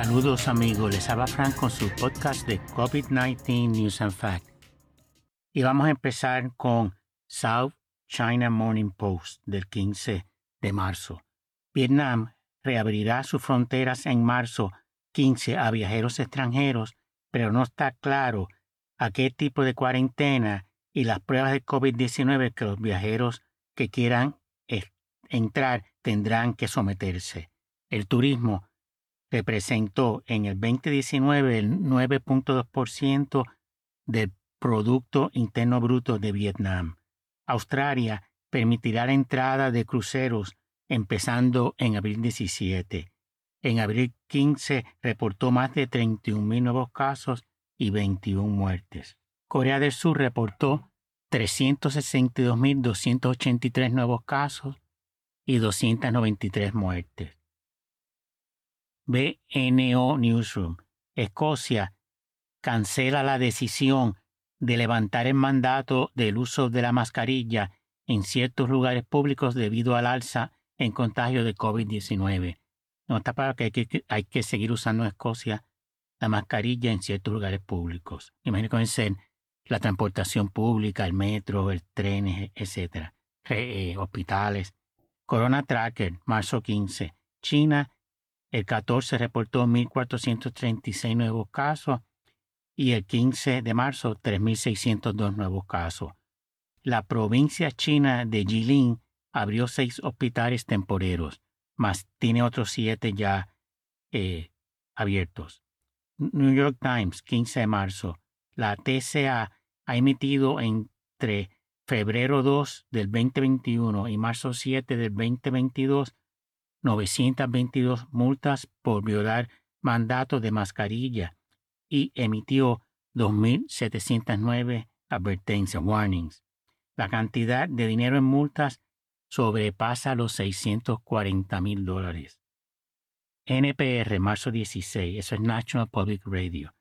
Saludos amigos, les habla Frank con su podcast de COVID-19 News and Facts. Y vamos a empezar con South China Morning Post del 15 de marzo. Vietnam reabrirá sus fronteras en marzo 15 a viajeros extranjeros, pero no está claro a qué tipo de cuarentena y las pruebas de COVID-19 que los viajeros que quieran entrar tendrán que someterse. El turismo representó en el 2019 el 9.2% del Producto Interno Bruto de Vietnam. Australia permitirá la entrada de cruceros empezando en abril 17. En abril 15 reportó más de 31.000 nuevos casos y 21 muertes. Corea del Sur reportó 362.283 nuevos casos y 293 muertes. BNO Newsroom. Escocia cancela la decisión de levantar el mandato del uso de la mascarilla en ciertos lugares públicos debido al alza en contagio de COVID-19. Nota para que hay, que hay, que seguir usando en Escocia la mascarilla en ciertos lugares públicos. Imagínense la transportación pública, el metro, el tren, etc. Eh, hospitales. Corona Tracker, marzo 15. China el 14 reportó 1.436 nuevos casos y el 15 de marzo 3.602 nuevos casos. La provincia china de Jilin abrió seis hospitales temporeros, más tiene otros siete ya eh, abiertos. New York Times, 15 de marzo. La TCA ha emitido entre febrero 2 del 2021 y marzo 7 del 2022 922 multas por violar mandato de mascarilla y emitió 2.709 advertencias, warnings. La cantidad de dinero en multas sobrepasa los 640 mil dólares. NPR, marzo 16, eso es National Public Radio.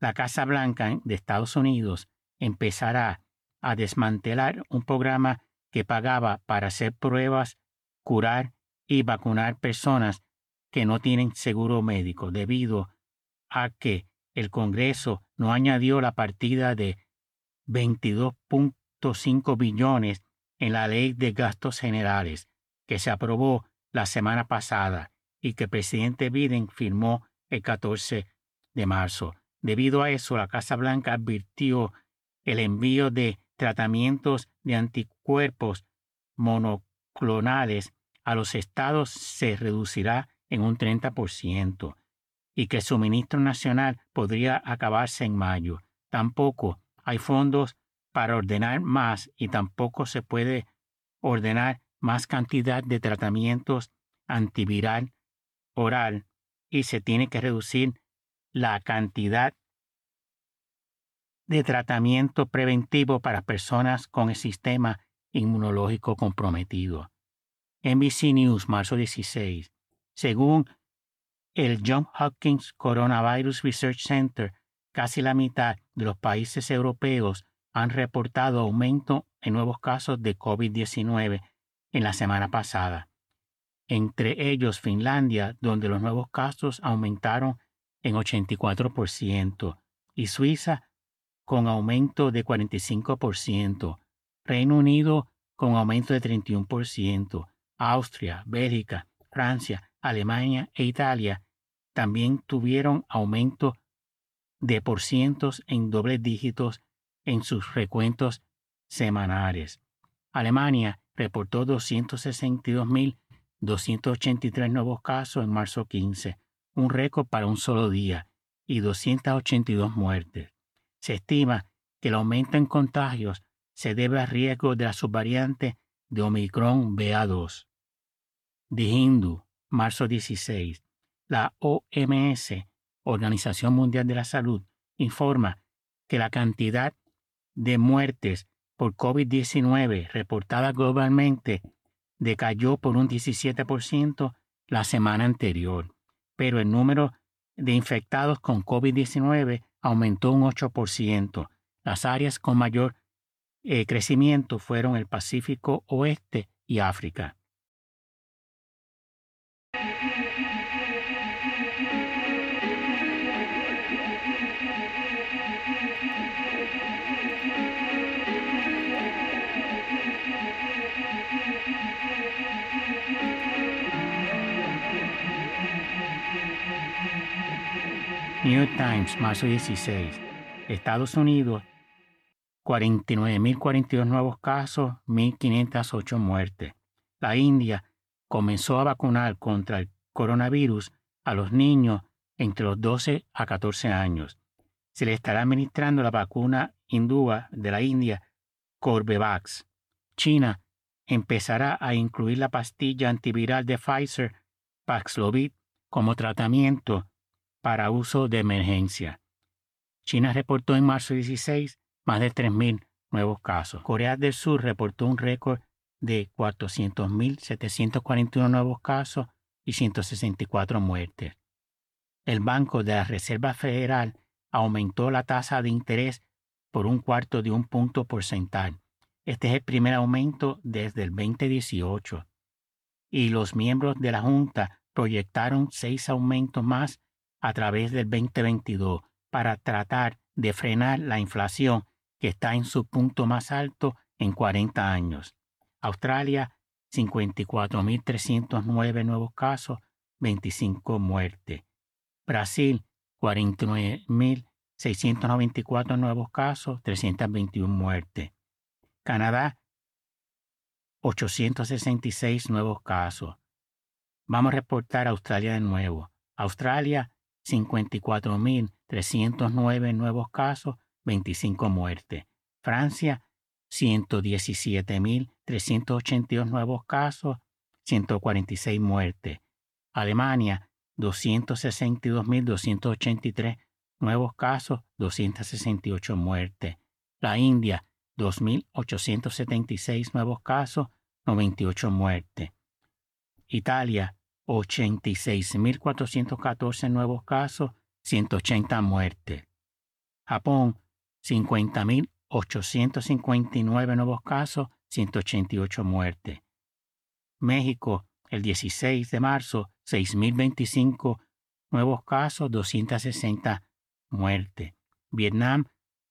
La Casa Blanca de Estados Unidos empezará a desmantelar un programa que pagaba para hacer pruebas, curar y vacunar personas que no tienen seguro médico debido a que el Congreso no añadió la partida de 22.5 billones en la Ley de Gastos Generales que se aprobó la semana pasada y que el presidente Biden firmó el 14 de marzo. Debido a eso, la Casa Blanca advirtió el envío de tratamientos de anticuerpos monoclonales a los estados se reducirá en un 30% y que el suministro nacional podría acabarse en mayo. Tampoco hay fondos para ordenar más y tampoco se puede ordenar más cantidad de tratamientos antiviral oral y se tiene que reducir la cantidad de tratamiento preventivo para personas con el sistema inmunológico comprometido. NBC News, marzo 16. Según el John Hopkins Coronavirus Research Center, casi la mitad de los países europeos han reportado aumento en nuevos casos de COVID-19 en la semana pasada. Entre ellos Finlandia, donde los nuevos casos aumentaron en 84%, y Suiza, con aumento de 45%, Reino Unido, con aumento de 31%, Austria, Bélgica, Francia, Alemania e Italia también tuvieron aumento de por cientos en dobles dígitos en sus recuentos semanales. Alemania reportó 262.283 nuevos casos en marzo 15, un récord para un solo día, y 282 muertes. Se estima que el aumento en contagios se debe al riesgo de la subvariante de Omicron BA2 de Hindu, marzo 16, la OMS, Organización Mundial de la Salud, informa que la cantidad de muertes por COVID-19 reportada globalmente decayó por un 17% la semana anterior, pero el número de infectados con COVID-19 aumentó un 8%. Las áreas con mayor eh, crecimiento fueron el Pacífico Oeste y África. New Times, marzo 16. Estados Unidos, 49.042 nuevos casos, 1.508 muertes. La India comenzó a vacunar contra el coronavirus a los niños entre los 12 a 14 años. Se le estará administrando la vacuna hindúa de la India, Corbevax. China empezará a incluir la pastilla antiviral de Pfizer, Paxlovid, como tratamiento para uso de emergencia. China reportó en marzo 16 más de 3.000 nuevos casos. Corea del Sur reportó un récord de 400.741 nuevos casos y 164 muertes. El Banco de la Reserva Federal aumentó la tasa de interés por un cuarto de un punto porcentual. Este es el primer aumento desde el 2018. Y los miembros de la Junta proyectaron seis aumentos más a través del 2022 para tratar de frenar la inflación que está en su punto más alto en 40 años. Australia, 54.309 nuevos casos, 25 muertes. Brasil, 49.694 nuevos casos, 321 muertes. Canadá, 866 nuevos casos. Vamos a reportar Australia de nuevo. Australia, 54.309 nuevos casos, 25 muertes. Francia, 117.382 nuevos casos, 146 muertes. Alemania, 262.283 nuevos casos, 268 muertes. La India, 2.876 nuevos casos, 98 muertes. Italia, 86.414 nuevos casos, 180 muertes. Japón, 50.859 nuevos casos, 188 muertes. México, el 16 de marzo, 6.025 nuevos casos, 260 muertes. Vietnam,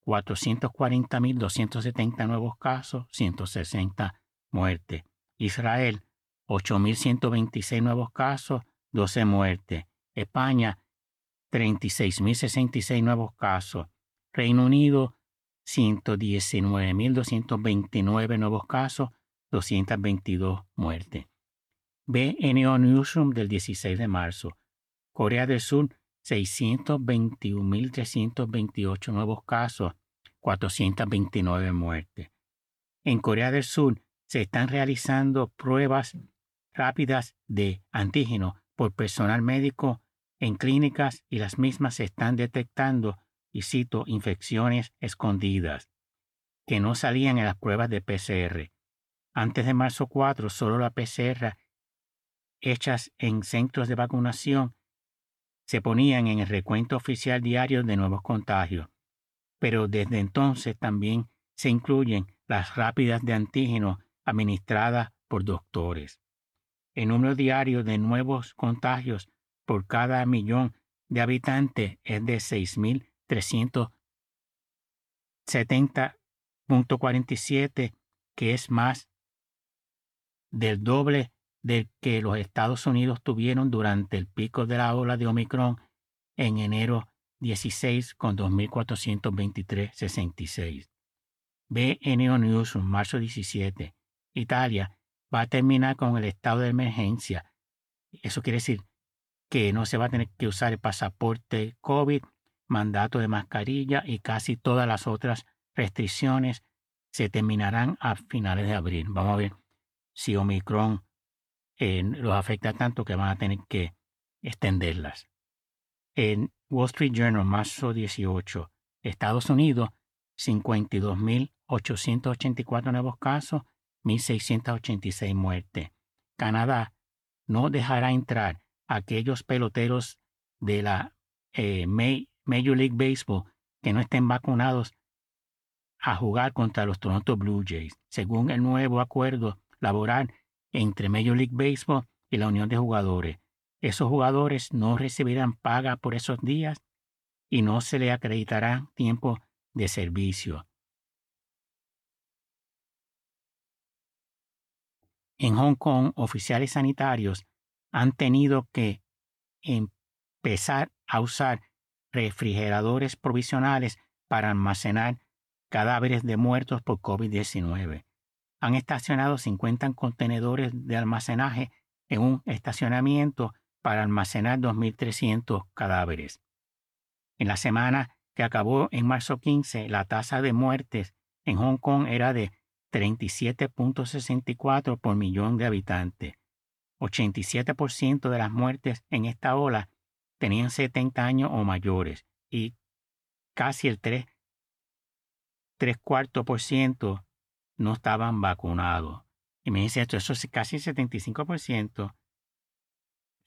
440.270 nuevos casos, 160 muertes. Israel, 8.126 nuevos casos, 12 muertes. España, 36.066 nuevos casos. Reino Unido, 119.229 nuevos casos, 222 muertes. BNO Newsroom del 16 de marzo. Corea del Sur, 621.328 nuevos casos, 429 muertes. En Corea del Sur se están realizando pruebas rápidas de antígeno por personal médico en clínicas y las mismas están detectando, y cito, infecciones escondidas, que no salían en las pruebas de PCR. Antes de marzo 4, solo la PCR hechas en centros de vacunación se ponían en el recuento oficial diario de nuevos contagios, pero desde entonces también se incluyen las rápidas de antígeno administradas por doctores. El número diario de nuevos contagios por cada millón de habitantes es de 6.370.47, que es más del doble del que los Estados Unidos tuvieron durante el pico de la ola de Omicron en enero 16 con 2.423.66. BNO News, marzo 17. Italia va a terminar con el estado de emergencia. Eso quiere decir que no se va a tener que usar el pasaporte COVID, mandato de mascarilla y casi todas las otras restricciones se terminarán a finales de abril. Vamos a ver si Omicron eh, los afecta tanto que van a tener que extenderlas. En Wall Street Journal, marzo 18, Estados Unidos, 52.884 nuevos casos 1.686 muertes. Canadá no dejará entrar a aquellos peloteros de la eh, Major League Baseball que no estén vacunados a jugar contra los Toronto Blue Jays, según el nuevo acuerdo laboral entre Major League Baseball y la Unión de Jugadores. Esos jugadores no recibirán paga por esos días y no se les acreditará tiempo de servicio. En Hong Kong, oficiales sanitarios han tenido que empezar a usar refrigeradores provisionales para almacenar cadáveres de muertos por COVID-19. Han estacionado 50 contenedores de almacenaje en un estacionamiento para almacenar 2.300 cadáveres. En la semana que acabó en marzo 15, la tasa de muertes en Hong Kong era de 37.64 por millón de habitantes. 87% de las muertes en esta ola tenían 70 años o mayores y casi el 3, cuartos por ciento no estaban vacunados. Y me dice esto, eso es casi 75%.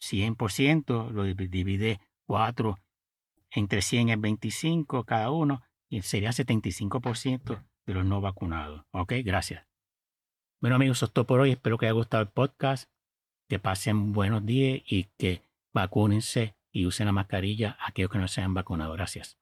100% lo divide 4 entre 100 es 25 cada uno y sería 75% de los no vacunados. Ok, gracias. Bueno amigos, eso es todo por hoy. Espero que haya gustado el podcast. Que pasen buenos días y que vacúnense y usen la mascarilla aquellos que no se han vacunado. Gracias.